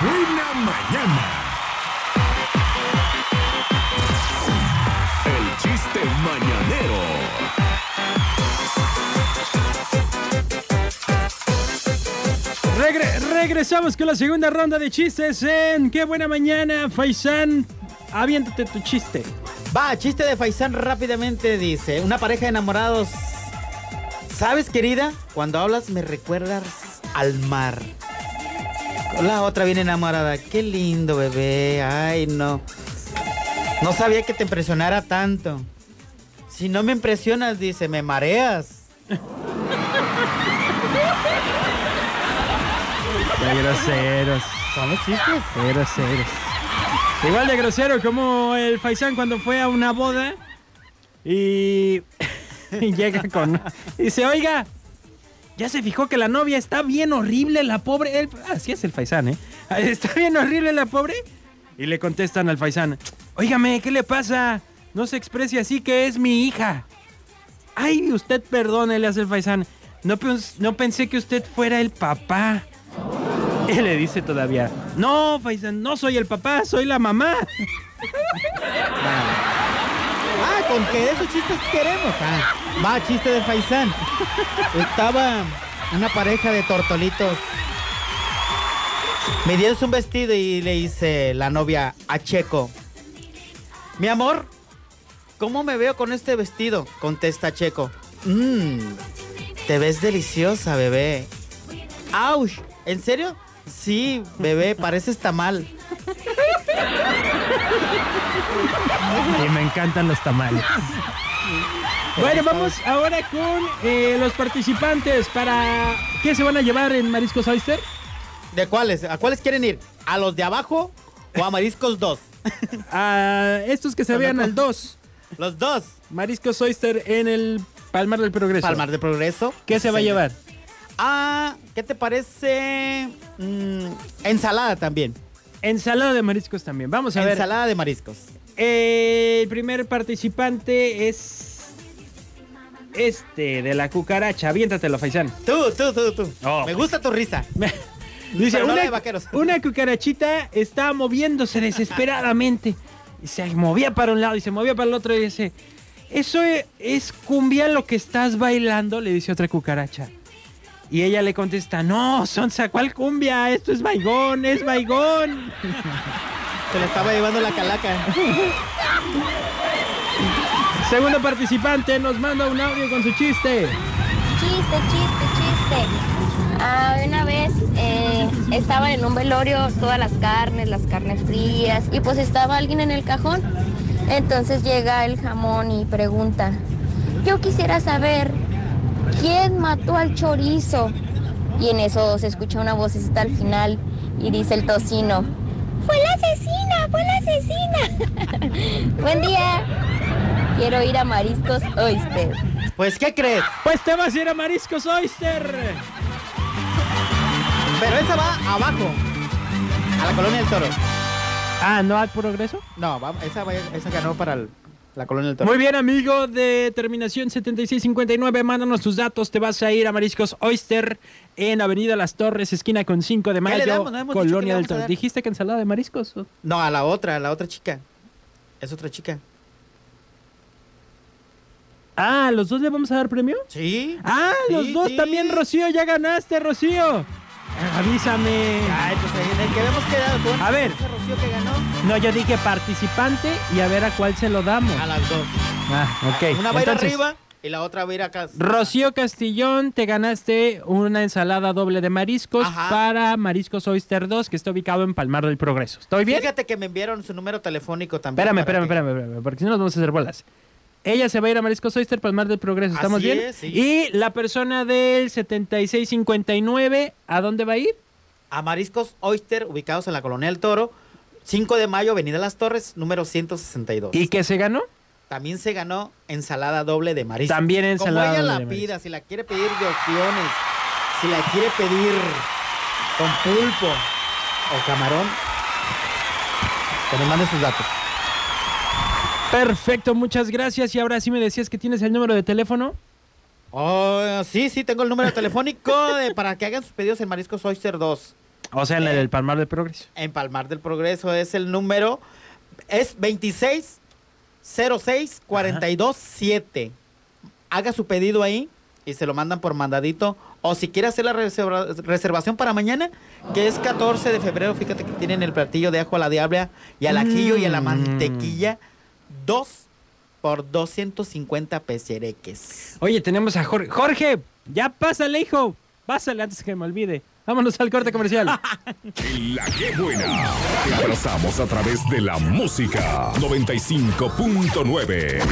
buena mañana. El chiste mañanero. Regre- regresamos con la segunda ronda de chistes en Qué buena mañana, Faisán. Aviéntate tu chiste. Va, chiste de Faisán rápidamente dice, una pareja de enamorados. ¿Sabes, querida? Cuando hablas me recuerdas al mar. La otra bien enamorada. Qué lindo, bebé. Ay, no. No sabía que te impresionara tanto. Si no me impresionas, dice, me mareas. Qué groseros. Son los chistes. Qué groseros. Igual de grosero como el Faisán cuando fue a una boda y, y llega con... Dice, oiga, ya se fijó que la novia está bien horrible, la pobre... Él- así es el Faisán, ¿eh? Está bien horrible la pobre. Y le contestan al Faisán, óigame, ¿qué le pasa? No se exprese así que es mi hija. Ay, usted perdone, le hace el Faisán. No, no pensé que usted fuera el papá. Y le dice todavía, no, Faisán, no soy el papá, soy la mamá. Con que esos chistes queremos. Ah, va, chiste de Faisán. Estaba una pareja de tortolitos. Me dieron un vestido y le dice la novia a Checo. Mi amor, ¿cómo me veo con este vestido? Contesta Checo. Mmm, te ves deliciosa, bebé. ¡Auch! ¿En serio? Sí, bebé, pareces tamal. Y me encantan los tamales. Bueno, vamos ahora con eh, los participantes para... ¿Qué se van a llevar en Mariscos Oyster? ¿De cuáles? ¿A cuáles quieren ir? ¿A los de abajo o a Mariscos 2? A estos que se vean al 2. Los dos. Mariscos Oyster en el Palmar del Progreso. Palmar de Progreso. ¿Qué se va a llevar? Ah, ¿qué te parece? Mm, ensalada también. Ensalada de mariscos también. Vamos a ver. ensalada de mariscos. Eh, el primer participante es este de la cucaracha. Aviéntatelo, Faisán. Tú, tú, tú, tú. Oh, Me gusta tu risa. Dice, una, de vaqueros. una cucarachita estaba moviéndose desesperadamente. Y se movía para un lado y se movía para el otro y dice, ¿eso e- es cumbia lo que estás bailando? Le dice otra cucaracha. Y ella le contesta, no, Sonsa, ¿cuál cumbia? Esto es baigón, es baigón. Se le estaba llevando la calaca. Segundo participante nos manda un audio con su chiste. Chiste, chiste, chiste. Ah, una vez eh, estaban en un velorio todas las carnes, las carnes frías, y pues estaba alguien en el cajón. Entonces llega el jamón y pregunta, yo quisiera saber, ¿quién mató al chorizo? Y en eso se escucha una vocecita al final y dice el tocino, fue la asesina, fue la asesina. Buen día. Quiero ir a Mariscos Oyster. Pues, ¿qué crees? Pues te vas a ir a Mariscos Oyster. Pero esa va abajo. A la colonia del toro. Ah, ¿no al progreso? No, va- esa, esa ganó para el- la colonia del. Muy bien, amigo de terminación 7659, mándanos tus datos. Te vas a ir a Mariscos Oyster en Avenida Las Torres, esquina con 5 de ¿Qué le mayo, damos? No Colonia del dar. ¿Dijiste que ensalada de mariscos? No, a la otra, a la otra chica. Es otra chica. Ah, ¿los dos le vamos a dar premio? Sí. Ah, Sí, los dos sí. también, Rocío, ya ganaste, Rocío. Avísame. Ay, pues en el que habíamos quedado. ¿tú A ver. Rocío que ganó? No, yo dije participante y a ver a cuál se lo damos. A las dos. Ah, ok. Una va a ir Entonces, arriba y la otra va a ir acá. Rocío Castillón, te ganaste una ensalada doble de mariscos Ajá. para Mariscos Oyster 2, que está ubicado en Palmar del Progreso. ¿Estoy bien? Fíjate que me enviaron su número telefónico también. Espérame, espérame, que- espérame, espérame, porque si no nos vamos a hacer bolas. Ella se va a ir a Mariscos Oyster, Palmar del Progreso, ¿estamos Así bien? es, sí. Y la persona del 7659, ¿a dónde va a ir? A Mariscos Oyster, ubicados en la Colonia del Toro. 5 de mayo, Avenida Las Torres, número 162. ¿Y qué se ganó? También se ganó ensalada doble de mariscos. También ensalada Como ella doble la pida, si la quiere pedir de opciones, si la quiere pedir con pulpo o camarón, que nos mande sus datos. Perfecto, muchas gracias. Y ahora sí me decías que tienes el número de teléfono. Oh, sí, sí, tengo el número telefónico de- para que hagan sus pedidos en Mariscos Oyster 2. O sea, en el Palmar del Progreso. En Palmar del Progreso es el número, es 26 06 42 7. Haga su pedido ahí y se lo mandan por mandadito. O si quiere hacer la reserva- reservación para mañana, que es 14 de febrero, fíjate que tienen el platillo de ajo a la diabla y al ajillo y a la Mm. mantequilla. Dos por 250 pesereques. Oye, tenemos a Jorge. Jorge, ya pásale, hijo. Pásale antes que me olvide. Vámonos al corte comercial. En la que buena. Te abrazamos a través de la música 95.9.